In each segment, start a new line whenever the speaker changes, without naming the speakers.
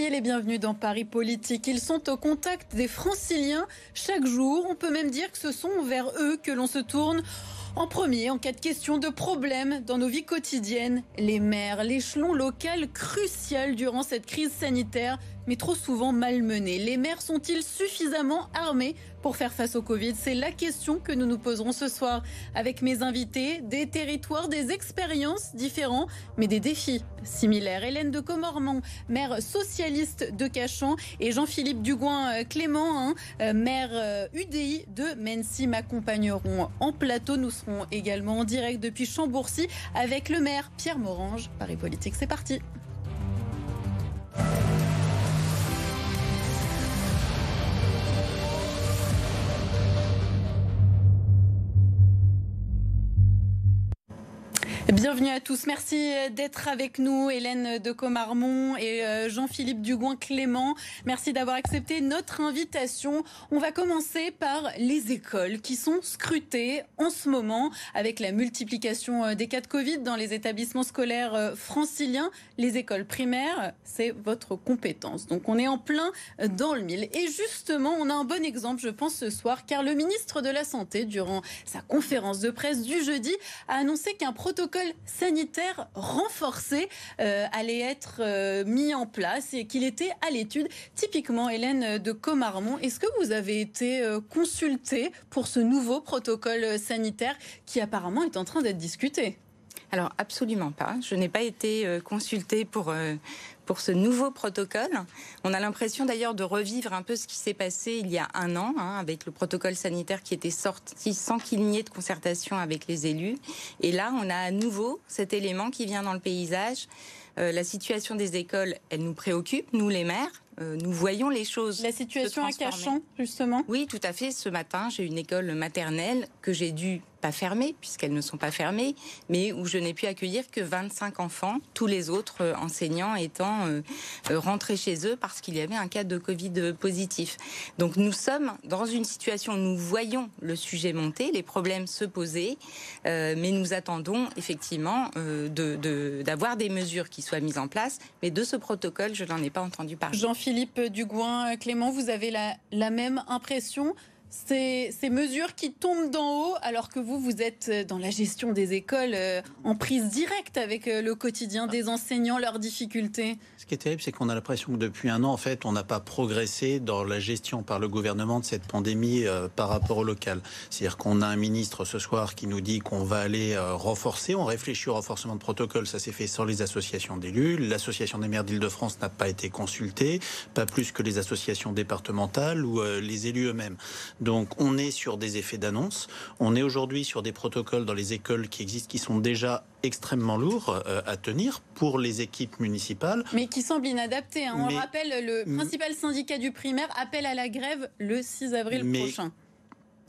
Soyez les bienvenus dans Paris Politique. Ils sont au contact des franciliens chaque jour. On peut même dire que ce sont vers eux que l'on se tourne. En premier, en cas de question de problèmes dans nos vies quotidiennes, les maires, l'échelon local crucial durant cette crise sanitaire, mais trop souvent malmenés. Les maires sont-ils suffisamment armés pour faire face au Covid? C'est la question que nous nous poserons ce soir avec mes invités. Des territoires, des expériences différents, mais des défis similaires. Hélène de Comormont, maire socialiste de Cachan, et Jean-Philippe Dugoin-Clément, hein, euh, maire UDI euh, de Mency, m'accompagneront en plateau. Nous serons également en direct depuis Chambourcy avec le maire Pierre Morange. Paris Politique, c'est parti. Bienvenue à tous. Merci d'être avec nous, Hélène de Comarmont et euh, Jean-Philippe Dugoin-Clément. Merci d'avoir accepté notre invitation. On va commencer par les écoles qui sont scrutées en ce moment avec la multiplication euh, des cas de Covid dans les établissements scolaires euh, franciliens. Les écoles primaires, c'est votre compétence. Donc on est en plein dans le mille. Et justement, on a un bon exemple, je pense, ce soir, car le ministre de la Santé, durant sa conférence de presse du jeudi, a annoncé qu'un protocole sanitaire renforcé euh, allait être euh, mis en place et qu'il était à l'étude. Typiquement, Hélène de Comarmont, est-ce que vous avez été euh, consultée pour ce nouveau protocole sanitaire qui apparemment est en train d'être discuté?
Alors absolument pas. Je n'ai pas été consultée pour pour ce nouveau protocole. On a l'impression d'ailleurs de revivre un peu ce qui s'est passé il y a un an, hein, avec le protocole sanitaire qui était sorti sans qu'il n'y ait de concertation avec les élus. Et là, on a à nouveau cet élément qui vient dans le paysage. Euh, la situation des écoles, elle nous préoccupe, nous les maires. Euh, nous voyons les choses.
La situation à Cachan, justement?
Oui, tout à fait. Ce matin, j'ai une école maternelle que j'ai dû pas fermées, puisqu'elles ne sont pas fermées, mais où je n'ai pu accueillir que 25 enfants, tous les autres euh, enseignants étant euh, euh, rentrés chez eux parce qu'il y avait un cas de Covid positif. Donc nous sommes dans une situation où nous voyons le sujet monter, les problèmes se poser, mais nous attendons effectivement d'avoir des mesures qui soient mises en place. Mais de ce protocole, je n'en ai pas entendu parler.
Jean-Philippe Dugouin, Clément, vous avez la, la même impression ces, mesures qui tombent d'en haut alors que vous, vous êtes dans la gestion des écoles euh, en prise directe avec euh, le quotidien des enseignants, leurs difficultés
Ce qui est terrible, c'est qu'on a l'impression que depuis un an, en fait, on n'a pas progressé dans la gestion par le gouvernement de cette pandémie euh, par rapport au local. C'est-à-dire qu'on a un ministre ce soir qui nous dit qu'on va aller renforcer, on réfléchit au renforcement de protocole, ça s'est fait sans les associations d'élus. L'association des maires d'Île-de-France n'a pas été consultée, pas plus que les associations départementales ou les élus eux-mêmes. Donc on est sur des effets d'annonce. On est aujourd'hui sur des protocoles dans les écoles qui existent qui sont déjà extrêmement lourds euh, à tenir pour les équipes municipales.
Mais qui semblent inadaptés. Hein. On rappelle, le principal syndicat du primaire appelle à la grève le 6 avril prochain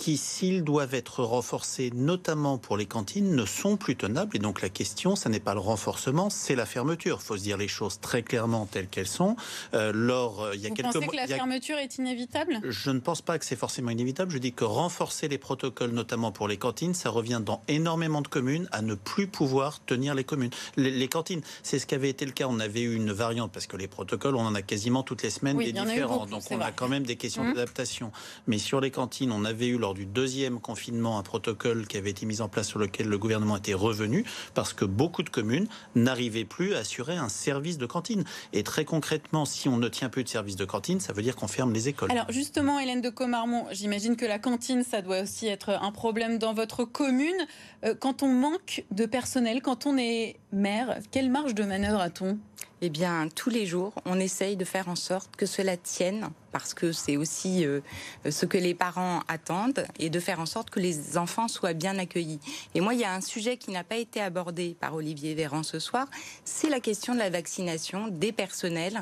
qui, s'ils doivent être renforcés, notamment pour les cantines, ne sont plus tenables. Et donc la question, ça n'est pas le renforcement, c'est la fermeture. Il faut se dire les choses très clairement telles qu'elles sont.
Euh, lors, euh, il y a Vous quelques pensez que la fermeture est inévitable?
Je ne pense pas que c'est forcément inévitable. Je dis que renforcer les protocoles, notamment pour les cantines, ça revient dans énormément de communes à ne plus pouvoir tenir les communes. Les, cantines, c'est ce qui avait été le cas. On avait eu une variante parce que les protocoles, on en a quasiment toutes les semaines des différents. donc on a quand même des questions mmh. d'adaptation. Mais sur les cantines, on avait eu du deuxième confinement un protocole qui avait été mis en place sur lequel le gouvernement était revenu parce que beaucoup de communes n'arrivaient plus à assurer un service de cantine. Et très concrètement, si on ne tient plus de service de cantine, ça veut dire qu'on ferme les écoles.
Alors justement, Hélène de Comarmont, j'imagine que la cantine, ça doit aussi être un problème dans votre commune. Euh, quand on manque de personnel, quand on est maire, quelle marge de manœuvre a-t-on?
Eh bien, tous les jours, on essaye de faire en sorte que cela tienne, parce que c'est aussi euh, ce que les parents attendent, et de faire en sorte que les enfants soient bien accueillis. Et moi, il y a un sujet qui n'a pas été abordé par Olivier Véran ce soir, c'est la question de la vaccination des personnels,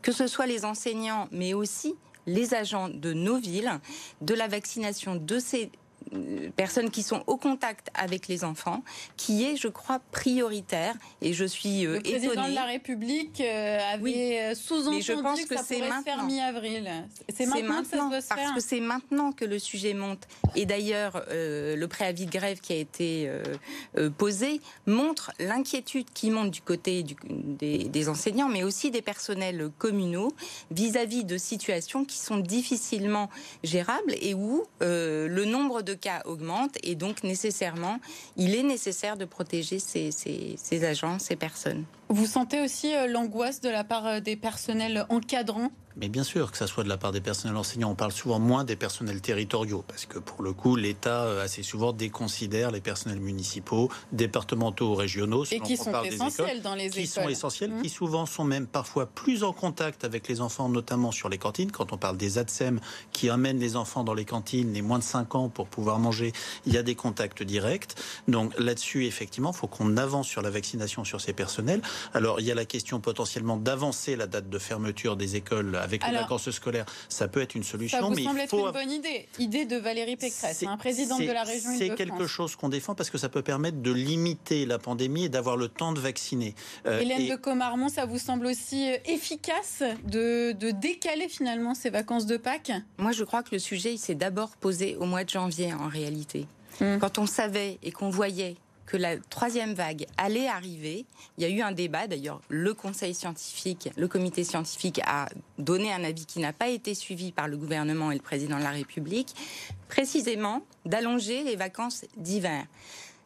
que ce soit les enseignants, mais aussi les agents de nos villes, de la vaccination de ces personnes qui sont au contact avec les enfants, qui est, je crois, prioritaire. Et je suis
euh, Le président de la République euh, avait sous-entendu que, ça pourrait se faire mi-avril.
C'est maintenant, que ça se Parce que c'est maintenant que le sujet monte. Et d'ailleurs, le préavis de grève qui a été posé montre l'inquiétude qui monte du côté des, des, enseignants, mais aussi des personnels communaux vis-à-vis de situations qui sont difficilement gérables et où euh, le nombre de cas augmente et donc nécessairement, il est nécessaire de protéger ces, agents, ces personnes.
Vous sentez aussi euh, l'angoisse de la part euh, des personnels encadrants?
Mais bien sûr, que ça soit de la part des personnels enseignants, on parle souvent moins des personnels territoriaux, parce que pour le coup, l'État euh, assez souvent déconsidère les personnels municipaux, départementaux ou régionaux.
Et qui sont essentiels dans les
écoles.
Qui
sont essentiels, qui mmh. souvent sont même parfois plus en contact avec les enfants, notamment sur les cantines. Quand on parle des ADSEM qui amènent les enfants dans les cantines, les moins de 5 ans pour pouvoir manger, il y a des contacts directs. Donc là-dessus, effectivement, il faut qu'on avance sur la vaccination sur ces personnels. Alors, il y a la question potentiellement d'avancer la date de fermeture des écoles avec les vacances scolaires. Ça peut être une solution. Ça
vous mais semble être une bonne idée. Idée de Valérie Pécresse, un hein, présidente de la région
C'est quelque chose qu'on défend parce que ça peut permettre de limiter la pandémie et d'avoir le temps de vacciner.
Euh, Hélène de Comarmont, ça vous semble aussi euh, efficace de, de décaler finalement ces vacances de Pâques?
Moi, je crois que le sujet, il s'est d'abord posé au mois de janvier en réalité. Hum. Quand on savait et qu'on voyait que la troisième vague allait arriver. Il y a eu un débat, d'ailleurs, le conseil scientifique, le comité scientifique a donné un avis qui n'a pas été suivi par le gouvernement et le président de la République, précisément d'allonger les vacances d'hiver.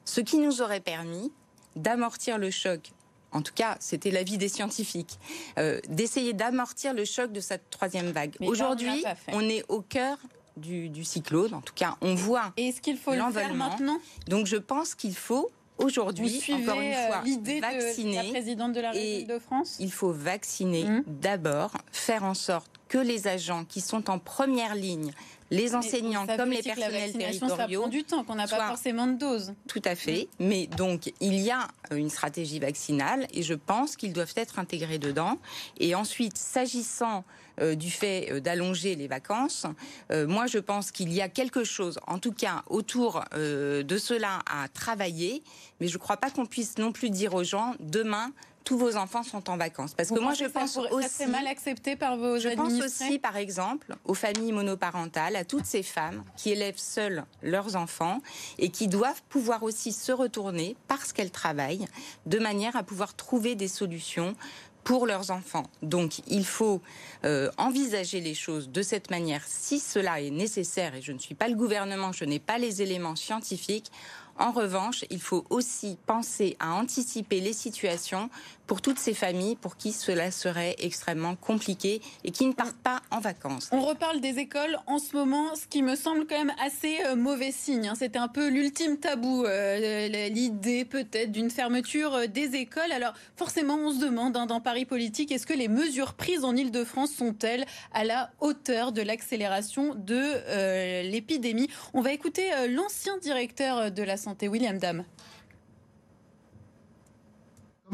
Ce qui nous aurait permis d'amortir le choc en tout cas, c'était l'avis des scientifiques, euh, d'essayer d'amortir le choc de cette troisième vague. Aujourd'hui, on, on est au cœur du, cyclone. En tout cas, on voit
Est-ce qu'il faut le faire maintenant?
Donc je pense qu'il faut aujourd'hui, encore une euh, fois, vacciner.
De la présidente de la République de France?
Il faut vacciner hum. d'abord, faire en sorte que les agents qui sont en première ligne, les enseignants comme les personnels territoriaux.
Ça du temps, qu'on n'a pas forcément de doses.
Tout à fait. Mais donc, il y a une stratégie vaccinale et je pense qu'ils doivent être intégrés dedans. Et ensuite, s'agissant euh, du fait euh, d'allonger les vacances. Euh, moi, je pense qu'il y a quelque chose, en tout cas, autour de cela à travailler. Mais je ne crois pas qu'on puisse non plus dire aux gens demain tous vos enfants sont en vacances. Parce que moi, je pense aussi.
Ça mal accepté par vos
Je pense aussi, par exemple, aux familles monoparentales, à toutes ces femmes qui élèvent seules leurs enfants et qui doivent pouvoir aussi se retourner parce qu'elles travaillent de manière à pouvoir trouver des solutions pour leurs enfants. Donc il faut euh, envisager les choses de cette manière si cela est nécessaire, et je ne suis pas le gouvernement, je n'ai pas les éléments scientifiques. En revanche, il faut aussi penser à anticiper les situations pour toutes ces familles pour qui cela serait extrêmement compliqué et qui ne partent pas en vacances.
On reparle des écoles en ce moment, ce qui me semble quand même assez euh, mauvais signe. Hein. C'était un peu l'ultime tabou, euh, l'idée peut-être d'une fermeture euh, des écoles. Alors forcément, on se demande hein, dans Paris politique, est-ce que les mesures prises en Ile-de-France sont-elles à la hauteur de l'accélération de l'épidémie? On va écouter l'ancien directeur de la santé, William Dam.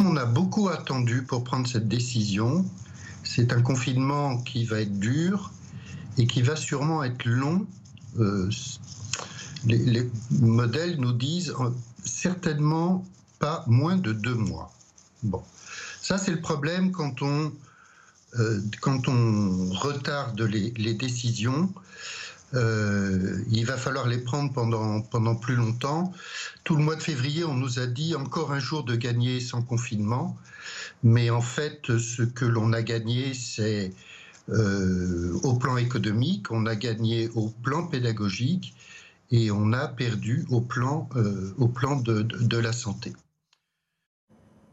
On a beaucoup attendu pour prendre cette décision. C'est un confinement qui va être dur et qui va sûrement être long. Euh, les, modèles nous disent euh, certainement pas moins de deux mois. Bon, ça c'est le problème quand on, euh, quand on retarde les, les décisions. Euh, il va falloir les prendre pendant, pendant plus longtemps. Tout le mois de février, on nous a dit encore un jour de gagner sans confinement. Mais en fait, ce que l'on a gagné, c'est euh, au plan économique, on a gagné au plan pédagogique et on a perdu au plan, euh, au plan de, de la santé.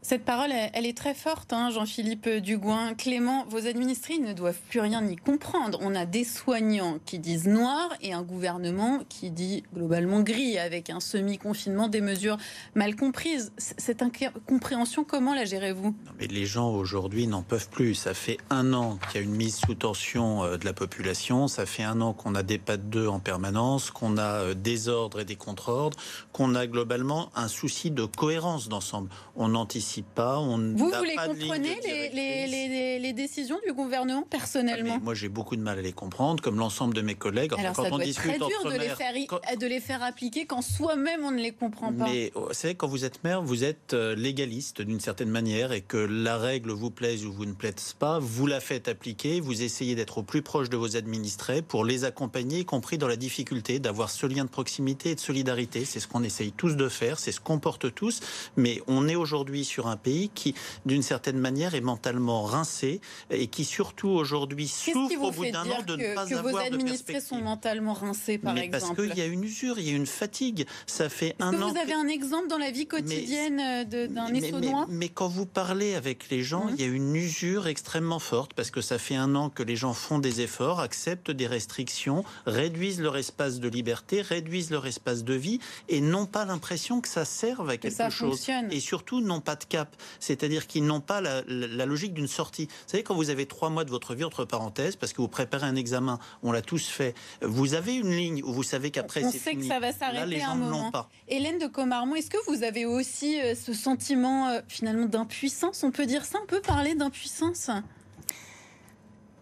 Cette parole, elle, est très forte, hein, Jean-Philippe Dugouin. Clément, vos administrés ne doivent plus rien y comprendre. On a des soignants qui disent noir et un gouvernement qui dit globalement gris, avec un semi-confinement, des mesures mal comprises. Cette incompréhension, comment la gérez-vous?
Mais Les gens aujourd'hui n'en peuvent plus. Ça fait un an qu'il y a une mise sous tension euh, de la population. Ça fait un an qu'on a des pas de deux en permanence, qu'on a euh, des ordres et des contre-ordres, qu'on a globalement un souci de cohérence d'ensemble. On anticipe participe pas. On
vous, vous les comprenez, les, les, les, décisions du gouvernement, personnellement
ah, Moi, j'ai beaucoup de mal à les comprendre, comme l'ensemble de mes collègues.
Alors, quand ça on doit discute être très dur de, les faire, de les faire appliquer quand soi-même on ne les comprend pas.
Mais oh, vous savez, quand vous êtes maire, vous êtes euh, légaliste d'une certaine manière et que la règle vous plaise ou vous ne plaise pas, vous la faites appliquer, vous essayez d'être au plus proche de vos administrés pour les accompagner, y compris dans la difficulté d'avoir ce lien de proximité et de solidarité. C'est ce qu'on essaye tous de faire, c'est ce qu'on porte tous, mais on est aujourd'hui sur un pays qui, d'une certaine manière, est mentalement rincé et qui surtout aujourd'hui souffre au bout d'un an de ne pas
que
avoir
vos administrés sont mentalement rincés, par
mais
exemple
Parce qu'il y a une usure, il y a une fatigue. Ça fait un
que
an.
Vous avez un exemple dans la vie quotidienne euh, d'un Essonnois
mais, mais, quand vous parlez avec les gens, il y a une usure extrêmement forte parce que ça fait un an que les gens font des efforts, acceptent des restrictions, réduisent leur espace de liberté, réduisent leur espace de vie et n'ont pas l'impression que ça serve à quelque chose. Et surtout, n'ont pas de cap. C'est-à-dire qu'ils n'ont pas la, logique d'une sortie. Vous savez, quand vous avez trois mois de votre vie, entre parenthèses, parce que vous préparez un examen, on l'a tous fait, vous avez une ligne où vous savez qu'après
c'est
fini.
On sait que ça va s'arrêter
un
moment.
Pas.
Hélène de Comarmont, est-ce que vous avez aussi euh, ce sentiment euh, finalement d'impuissance On peut dire ça On peut parler d'impuissance?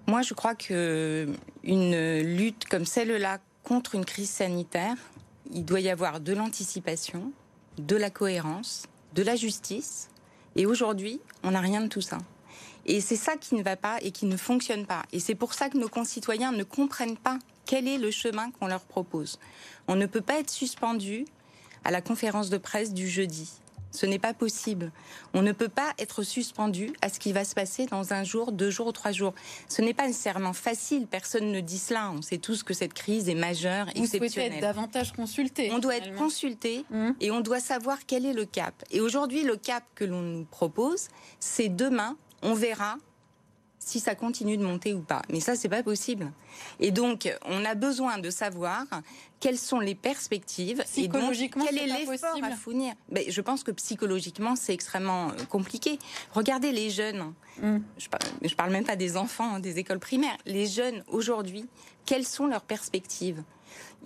Moi, je crois que une lutte comme celle-là contre une crise sanitaire, il doit y avoir de l'anticipation, de la cohérence, de la justice. Et aujourd'hui, on n'a rien de tout ça. Et c'est ça qui ne va pas et qui ne fonctionne pas. Et c'est pour ça que nos concitoyens ne comprennent pas quel est le chemin qu'on leur propose. On ne peut pas être suspendu à la conférence de presse du jeudi. Ce n'est pas possible. On ne peut pas être suspendu à ce qui va se passer dans un jour, deux jours ou trois jours. Ce n'est pas nécessairement facile. Personne ne dit cela. On sait tous que cette crise est majeure,
Vous
exceptionnelle.
Souhaitez être davantage consulté.
On doit être consulté mmh. et on doit savoir quel est le cap. Et aujourd'hui, le cap que l'on nous propose, c'est demain, on verra si ça continue de monter ou pas. Mais ça, c'est pas possible. Et donc, on a besoin de savoir quelles sont les perspectives
et donc
quel est, l'effort à fournir. Mais je pense que psychologiquement, c'est extrêmement euh, compliqué. Regardez les jeunes. Mm. Je, parle, je parle même pas des enfants, hein, des écoles primaires. Les jeunes aujourd'hui, quelles sont leurs perspectives?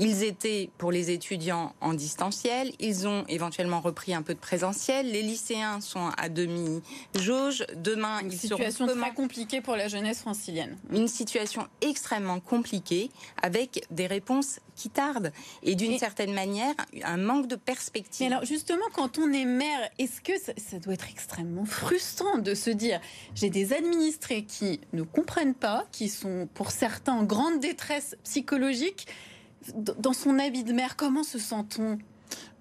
Ils étaient pour les étudiants en distanciel, ils ont éventuellement repris un peu de présentiel. Les lycéens sont à demi jauge. Demain,
Une
ils
situation très compliquée pour la jeunesse francilienne.
Une situation extrêmement compliquée avec des réponses qui tardent et d'une certaine manière un manque de perspective.
alors justement, quand on est maire, est-ce que ça, ça doit être extrêmement frustrant de se dire j'ai des administrés qui ne comprennent pas, qui sont pour certains en grande détresse psychologique dans son habit de mère, comment se sent-on?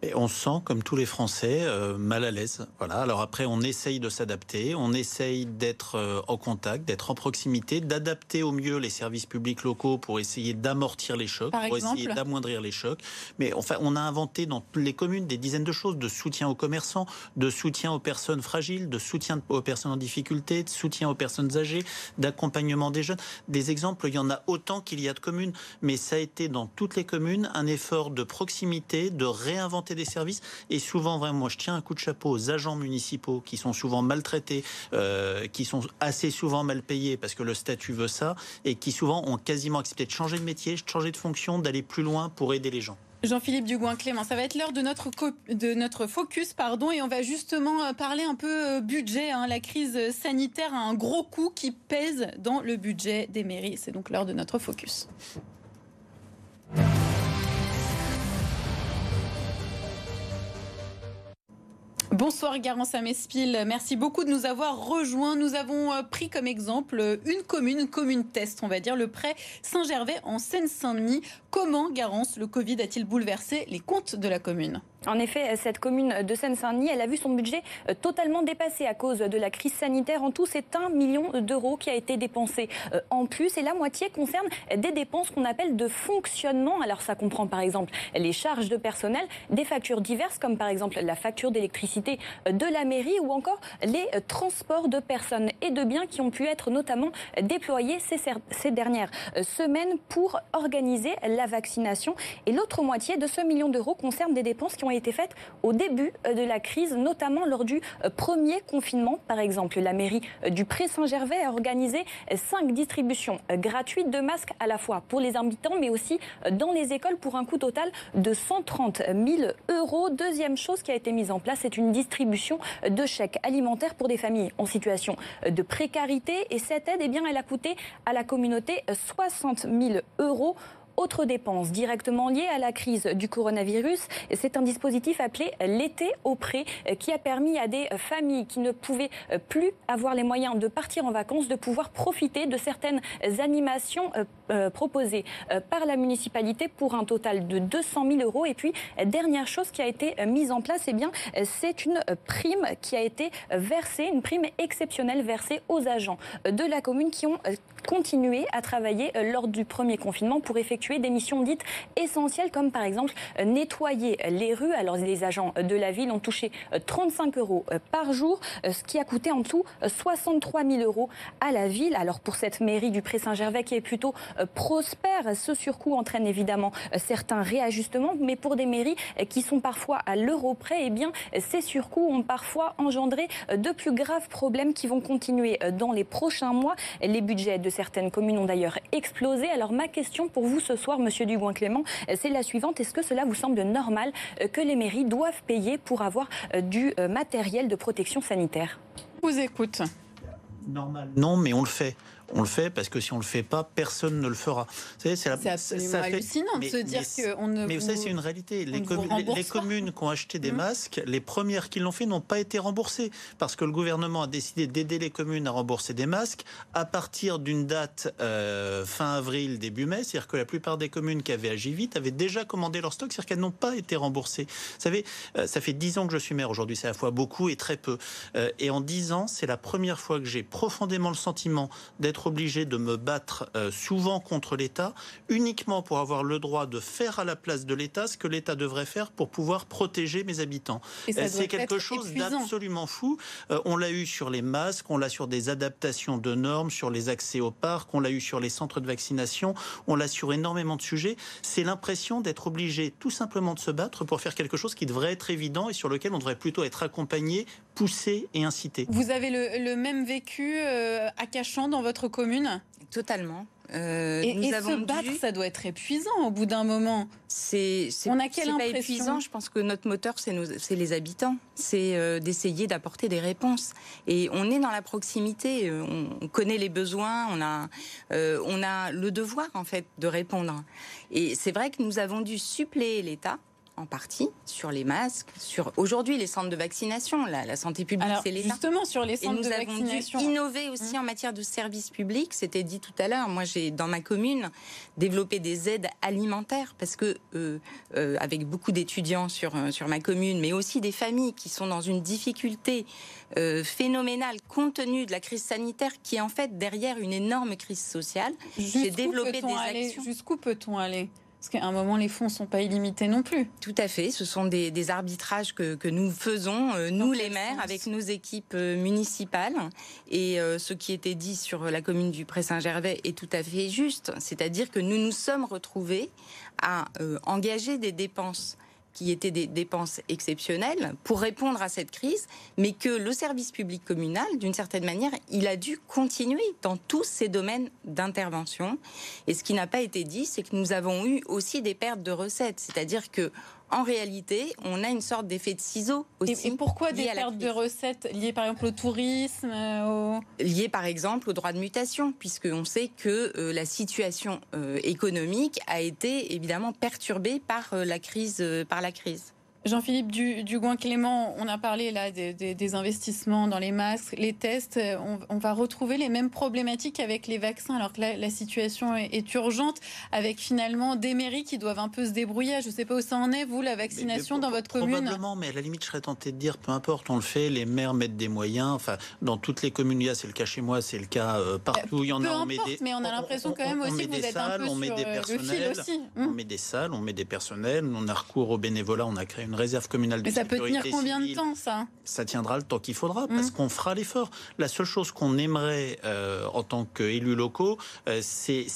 Et on se sent, comme tous les Français, euh, mal à l'aise. Voilà. Alors après, on essaye de s'adapter, on essaye d'être euh, en contact, d'être en proximité, d'adapter au mieux les services publics locaux pour essayer d'amortir les chocs, pour essayer d'amoindrir les chocs. Mais enfin, on a inventé dans les communes des dizaines de choses de soutien aux commerçants, de soutien aux personnes fragiles, de soutien aux personnes en difficulté, de soutien aux personnes âgées, d'accompagnement des jeunes. Des exemples, il y en a autant qu'il y a de communes, mais ça a été dans toutes les communes un effort de proximité, de réinventer des services. Et souvent, vraiment, moi, je tiens un coup de chapeau aux agents municipaux qui sont souvent maltraités, euh, qui sont assez souvent mal payés parce que le statut veut ça, et qui souvent ont quasiment accepté de changer de métier, de changer de fonction, d'aller plus loin pour aider les gens.
Jean-Philippe Dugouin-Clément, ça va être l'heure de notre, de notre focus, pardon, et on va justement euh, parler un peu euh, budget. Hein. La crise sanitaire a un gros coup qui pèse dans le budget des mairies. C'est donc l'heure de notre focus. Bonsoir Garance Amespil, merci beaucoup de nous avoir rejoints. Nous avons euh, pris comme exemple euh, une commune, une commune test, on va dire, le prêt Saint-Gervais en Seine-Saint-Denis. Comment, Garance, le Covid a-t-il bouleversé les comptes de la commune?
En effet, cette commune de Seine-Saint-Denis, elle a vu son budget euh, totalement dépassé à cause de la crise sanitaire. En tout, c'est un million d'euros qui a été dépensé euh, en plus. Et la moitié concerne des dépenses qu'on appelle de fonctionnement. Alors ça comprend par exemple les charges de personnel, des factures diverses comme par exemple la facture d'électricité euh, de la mairie ou encore les transports de personnes et de biens qui ont pu être notamment déployés ces, dernières semaines pour organiser la vaccination. Et l'autre moitié de ce million d'euros concerne des dépenses qui ont été faites au début de la crise, notamment lors du premier confinement. Par exemple, la mairie du Pré-Saint-Gervais a organisé cinq distributions gratuites de masques à la fois pour les habitants, mais aussi dans les écoles pour un coût total de 130 000 euros. Deuxième chose qui a été mise en place, c'est une distribution de chèques alimentaires pour des familles en situation de précarité. Et cette aide, eh elle a coûté à la communauté 60 000 euros autre dépense directement liée à la crise du coronavirus, c'est un dispositif appelé l'été au prêt qui a permis à des familles qui ne pouvaient plus avoir les moyens de partir en vacances de pouvoir profiter de certaines animations euh, euh, proposées euh, par la municipalité pour un total de 200 000 euros. Et puis, dernière chose qui a été mise en place, eh c'est une prime qui a été versée, une prime exceptionnelle versée aux agents de la commune qui ont continué à travailler lors du premier confinement pour effectuer des missions dites essentielles comme par exemple euh, nettoyer les rues. Alors les agents de la ville ont touché 35 euh, euros euh, par jour, ce qui a coûté en tout 63 000 euros à la ville. Alors pour cette mairie du Pré-Saint-Gervais qui est plutôt prospère, ce surcoût entraîne évidemment certains réajustements, mais pour des mairies qui sont parfois à l'euro près, eh bien ces surcoûts ont parfois engendré de plus graves problèmes qui vont continuer dans les prochains mois. Les budgets de certaines communes ont d'ailleurs explosé. Alors ma question pour vous soir, Monsieur Dugouin-Clément, c'est la suivante. Est-ce que cela vous semble normal euh, que les mairies doivent payer pour avoir euh, du euh, matériel de protection sanitaire?
Vous écoute.
Normal. Non, mais on le fait on le fait parce que si on le fait pas, personne ne le fera.
C'est absolument hallucinant de se dire qu'on ne.
Mais vous savez, c'est une réalité. Les, les, communes qui ont acheté des mmh. masques, les premières qui l'ont fait n'ont pas été remboursées parce que le gouvernement a décidé d'aider les communes à rembourser des masques à partir d'une date euh, fin avril, début mai. C'est-à-dire que la plupart des communes qui avaient agi vite avaient déjà commandé leur stock, c'est-à-dire qu'elles n'ont pas été remboursées. Vous savez, euh, ça fait dix ans que je suis maire aujourd'hui, c'est à la fois beaucoup et très peu. Euh, et en dix ans, c'est la première fois que j'ai profondément le sentiment d'être obligé de me battre euh, souvent contre l'État, uniquement pour avoir le droit de faire à la place de l'État ce que l'État devrait faire pour pouvoir protéger mes habitants. Euh, c'est quelque chose d'absolument fou. Euh, on l'a eu sur les masques, on l'a sur des adaptations de normes, sur les accès au parc, on l'a eu sur les centres de vaccination, on l'a sur énormément de sujets. C'est l'impression d'être obligé tout simplement de se battre pour faire quelque chose qui devrait être évident et sur lequel on devrait plutôt être accompagné, poussé et incité.
Vous avez le, même vécu à Cachan dans votre commune?
Totalement.
Euh, et, nous avons se battre, ça doit être épuisant au bout d'un moment.
C'est on a quelle impression pas épuisant. Je pense que notre moteur, c'est les habitants. C'est euh, d'essayer d'apporter des réponses. Et on est dans la proximité. Euh, on, connaît les besoins. On a, euh, on a le devoir en fait de répondre. Et c'est vrai que nous avons dû suppléer l'État en partie sur les masques, sur aujourd'hui les centres de vaccination, la, santé publique, c'est l'État.
Justement sur les centres
de
vaccination.
Nous avons dû innover aussi mmh. en matière de services publics. C'était dit tout à l'heure. Moi, j'ai dans ma commune développé des aides alimentaires parce que euh, euh, avec beaucoup d'étudiants sur euh, sur ma commune, mais aussi des familles qui sont dans une difficulté phénoménale compte tenu de la crise sanitaire qui est en fait derrière une énorme crise sociale.
J'ai développé des actions. Jusqu'où peut-on aller parce qu'à un moment, les fonds ne sont pas illimités non plus.
Tout à fait. Ce sont des, arbitrages que, nous faisons, euh, nous les maires, avec nos équipes euh, municipales. Et euh, ce qui était dit sur la commune du Pré-Saint-Gervais est tout à fait juste. C'est-à-dire que nous nous sommes retrouvés à engager des dépenses qui étaient des dépenses exceptionnelles pour répondre à cette crise, mais que le service public communal, d'une certaine manière, il a dû continuer dans tous ces domaines d'intervention. Et ce qui n'a pas été dit, c'est que nous avons eu aussi des pertes de recettes, c'est-à-dire que en réalité, on a une sorte d'effet de ciseau aussi.
Et, pourquoi des pertes de recettes liées par exemple au tourisme euh,
Liées par exemple au droit de mutation, puisqu'on sait que euh, la situation euh, économique a été évidemment perturbée par la crise. par la crise.
Jean-Philippe Dugouin-Clément, on a parlé là des, investissements dans les masques, les tests. On, va retrouver les mêmes problématiques avec les vaccins, alors que là, la situation est, urgente, avec finalement des mairies qui doivent un peu se débrouiller. Je ne sais pas où ça en est, vous, la vaccination dans votre commune
Probablement, mais à la limite, je serais tenté de dire, peu importe, on le fait, les maires mettent des moyens. Enfin, dans toutes les communes, il y a, c'est le cas chez moi, c'est le cas euh, partout. Il y en
a, on met des, mais on a l'impression quand même aussi que vous êtes un peu
on met des personnels, aussi. On met des salles, on met des personnels, on a recours au bénévolat, on a créé une réserve communale de
Mais
ça
peut tenir combien de temps, ça
Ça tiendra le temps qu'il faudra, parce mmh. qu'on fera l'effort. La seule chose qu'on aimerait euh, en tant qu'élus locaux, euh, c'est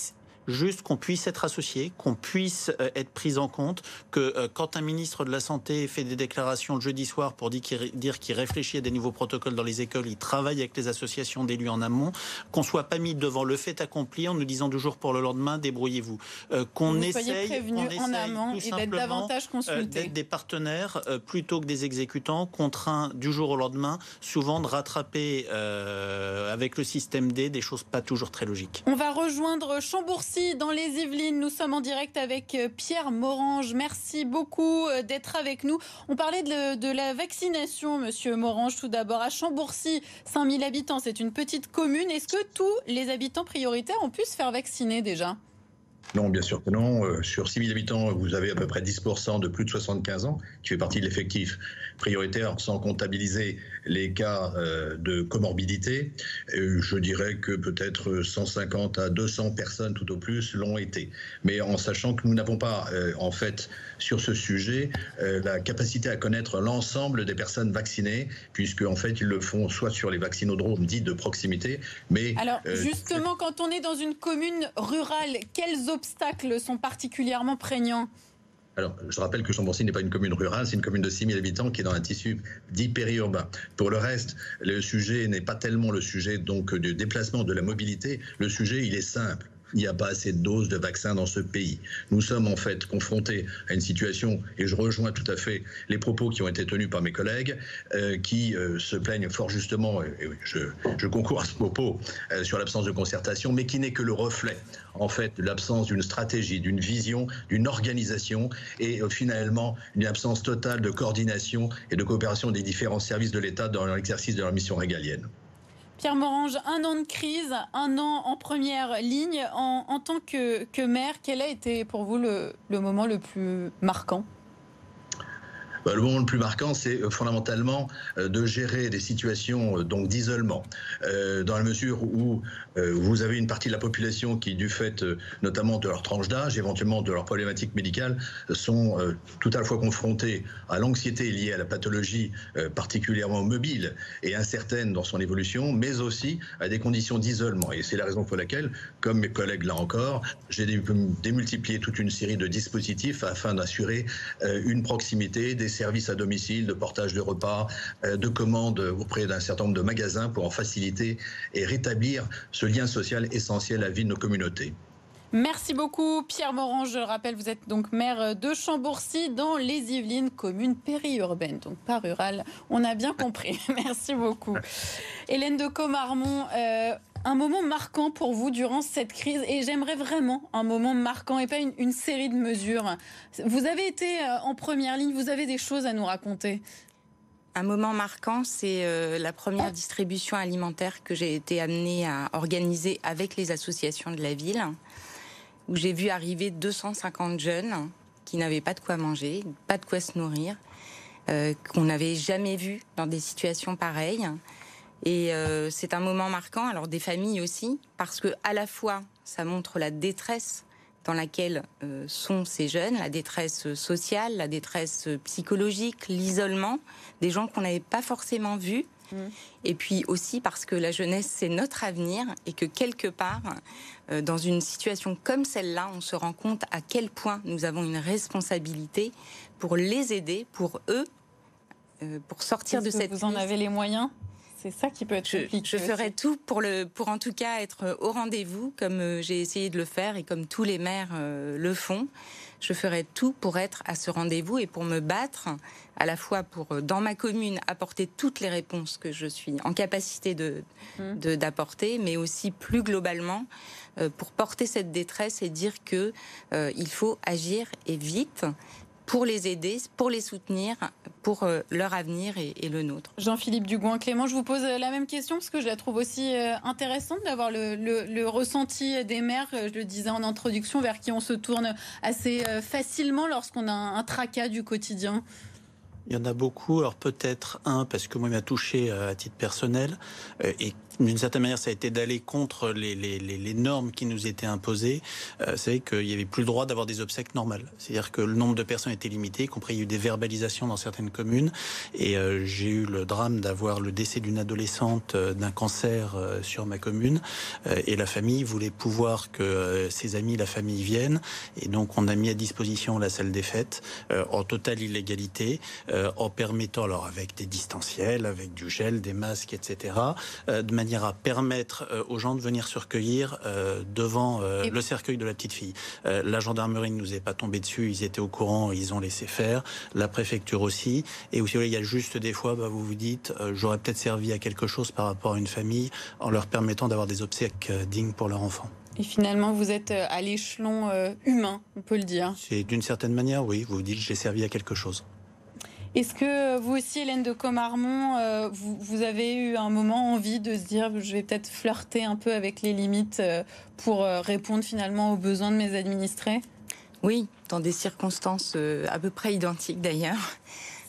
juste qu'on puisse être associé, qu'on puisse euh, être pris en compte, que euh, quand un ministre de la Santé fait des déclarations le jeudi soir pour dire qu'il réfléchit à des nouveaux protocoles dans les écoles, il travaille avec les associations d'élus en amont, qu'on soit pas mis devant le fait accompli en nous disant du jour pour le lendemain, débrouillez-vous.
Euh, qu'on essaye, prévenu en amont et d'être davantage consulté.
d'être des partenaires plutôt que des exécutants contraints du jour au lendemain, souvent de rattraper avec le système D des choses pas toujours très logiques.
On va rejoindre Chambourcy dans les Yvelines. Nous sommes en direct avec euh, Pierre Morange. Merci beaucoup euh, d'être avec nous. On parlait de, la vaccination, monsieur Morange, tout d'abord. À Chambourcy, 5000 habitants, c'est une petite commune. Est-ce que tous les habitants prioritaires ont pu se faire vacciner déjà?
Non, bien sûr que non. Euh, sur 6 000 habitants, vous avez à peu près 10% de plus de 75 ans qui fait partie de l'effectif prioritaire sans comptabiliser les cas euh, de comorbidité. je dirais que peut-être 150 à 200 personnes tout au plus l'ont été. Mais en sachant que nous n'avons pas, euh, en fait, sur ce sujet, la capacité à connaître l'ensemble des personnes vaccinées, puisque en fait, ils le font soit sur les vaccinodromes dits de proximité, mais...
Alors, justement, quand on est dans une commune rurale, quelles obstacles sont particulièrement prégnants
alors, je rappelle que Chambourcy n'est pas une commune rurale, c'est une commune de 6 000 habitants qui est dans un tissu dit périurbain. Pour le reste, le sujet n'est pas tellement le sujet donc du déplacement, de la mobilité. Le sujet, il est simple il n'y a pas assez de doses de vaccins dans ce pays. Nous sommes en fait confrontés à une situation, et je rejoins tout à fait les propos qui ont été tenus par mes collègues, euh, qui euh, se plaignent fort justement, et, je, concours à ce propos, euh, sur l'absence de concertation, mais qui n'est que le reflet, en fait, de l'absence d'une stratégie, d'une vision, d'une organisation, et finalement, une absence totale de coordination et de coopération des différents services de l'État dans l'exercice de leur mission régalienne.
Pierre Morange, un an de crise, un an en première ligne. En, tant que, maire, quel a été pour vous le moment le plus marquant?
Bah, le moment le plus marquant, c'est euh, fondamentalement euh, de gérer des situations euh, donc d'isolement, dans la mesure où vous avez une partie de la population qui, du fait notamment de leur tranche d'âge, éventuellement de leur problématique médicale, sont tout à la fois confrontés à l'anxiété liée à la pathologie particulièrement mobile et incertaine dans son évolution, mais aussi à des conditions d'isolement. Et c'est la raison pour laquelle, comme mes collègues là encore, j'ai démultiplié toute une série de dispositifs afin d'assurer une proximité des services à domicile, de portage de repas, euh, de commandes auprès d'un certain nombre de magasins pour en faciliter et rétablir ce lien social essentiel à la vie de nos communautés.
Merci beaucoup Pierre Moran. Je rappelle, vous êtes donc maire de Chambourcy dans les Yvelines, commune périurbaine, donc pas rurale. On a bien compris. Merci beaucoup. Hélène de Comarmont, euh, un moment marquant pour vous durant cette crise et j'aimerais vraiment un moment marquant et pas une, série de mesures. Vous avez été euh, en première ligne, vous avez des choses à nous raconter.
Un moment marquant, c'est euh, la première distribution alimentaire que j'ai été amenée à organiser avec les associations de la ville, où j'ai vu arriver 250 jeunes qui n'avaient pas de quoi manger, pas de quoi se nourrir, euh, qu'on n'avait jamais vu dans des situations pareilles. Et euh, c'est un moment marquant, alors des familles aussi, parce que à la fois ça montre la détresse dans laquelle euh, sont ces jeunes, la détresse sociale, la détresse psychologique, l'isolement, des gens qu'on n'avait pas forcément vus. Mmh. Et puis aussi parce que la jeunesse, c'est notre avenir et que quelque part, euh, dans une situation comme celle-là, on se rend compte à quel point nous avons une responsabilité pour les aider, pour eux, pour sortir de cette
Vous en avez les moyens? C'est ça qui peut être compliqué.
Je, ferai tout pour le, pour en tout cas être au rendez-vous, comme euh, j'ai essayé de le faire et comme tous les maires euh, le font. Je ferai tout pour être à ce rendez-vous et pour me battre, à la fois pour euh, dans ma commune apporter toutes les réponses que je suis en capacité de mmh. d'apporter, mais aussi plus globalement pour porter cette détresse et dire que il faut agir et vite pour les aider, pour les soutenir, pour euh, leur avenir et, le nôtre.
Jean-Philippe Dugoin, Clément, je vous pose euh, la même question parce que je la trouve aussi euh, intéressante d'avoir le, ressenti des maires, je le disais en introduction, vers qui on se tourne assez facilement lorsqu'on a un, tracas du quotidien.
Il y en a beaucoup. Alors peut-être un, parce que moi, il m'a touché à titre personnel. Et d'une certaine manière, ça a été d'aller contre les, les, les, normes qui nous étaient imposées. Euh, c'est qu'il n'y avait plus le droit d'avoir des obsèques normales. C'est-à-dire que le nombre de personnes était limité, y compris il y a eu des verbalisations dans certaines communes. Et euh, j'ai eu le drame d'avoir le décès d'une adolescente euh, d'un cancer euh, sur ma commune. et la famille voulait pouvoir que ses amis, la famille viennent. Et donc on a mis à disposition la salle des fêtes en totale illégalité, en permettant, alors avec des distanciels, avec du gel, des masques, etc., de manière à permettre aux gens de venir se recueillir devant le cercueil de la petite fille. la gendarmerie ne nous est pas tombée dessus, ils étaient au courant, ils ont laissé faire. La préfecture aussi. Et aussi, il y a juste des fois, bah, vous vous dites, euh, j'aurais peut-être servi à quelque chose par rapport à une famille en leur permettant d'avoir des obsèques euh, dignes pour leur enfant.
Et finalement, vous êtes euh, à l'échelon humain, on peut le dire.
C'est d'une certaine manière, oui. Vous vous dites, j'ai servi à quelque chose.
Est-ce que vous aussi, Hélène de Comarmont, vous, vous, avez eu un moment envie de se dire, je vais peut-être flirter un peu avec les limites pour répondre finalement aux besoins de mes administrés?
Oui, dans des circonstances à peu près identiques d'ailleurs.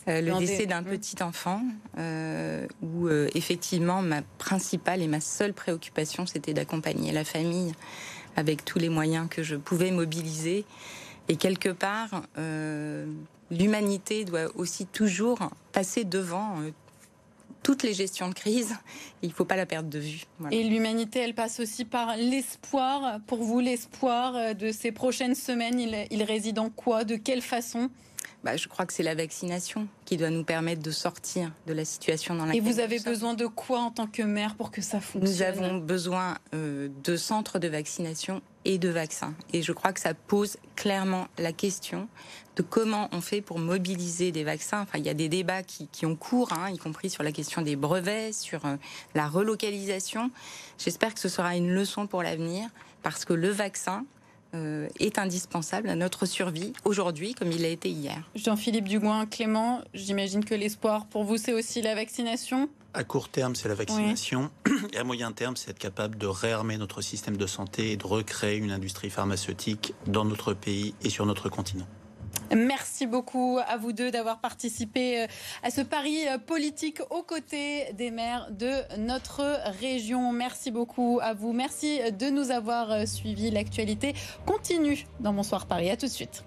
Euh, le décès d'un petit enfant, euh, où euh, effectivement ma principale et ma seule préoccupation, c'était d'accompagner la famille avec tous les moyens que je pouvais mobiliser. Et quelque part, l'humanité doit aussi toujours passer devant toutes les gestions de crise. Il ne faut pas la perdre de vue.
Et l'humanité, elle passe aussi par l'espoir. Pour vous, l'espoir de ces prochaines semaines, il réside en quoi? De quelle façon?
Bah, je crois que c'est la vaccination qui doit nous permettre de sortir de la situation dans laquelle.
Et vous avez besoin de quoi en tant que maire pour que ça fonctionne?
Nous avons besoin euh, de centres de vaccination et de vaccins. Et je crois que ça pose clairement la question de comment on fait pour mobiliser des vaccins. Enfin, il y a des débats qui, qui ont cours, hein, y compris sur la question des brevets, sur euh, la relocalisation. J'espère que ce sera une leçon pour l'avenir, parce que le vaccin, euh, est indispensable à notre survie aujourd'hui comme il a été hier.
Jean-Philippe Dugoin, Clément, j'imagine que l'espoir pour vous, c'est aussi la vaccination
à court terme, c'est la vaccination. Et à moyen terme, c'est être capable de réarmer notre système de santé et de recréer une industrie pharmaceutique dans notre pays et sur notre continent.
Merci beaucoup à vous deux d'avoir participé euh, à ce pari euh, politique aux côtés des maires de notre région. Merci beaucoup à vous. Merci de nous avoir euh, suivis. L'actualité continue dans Bonsoir Paris. À tout de suite.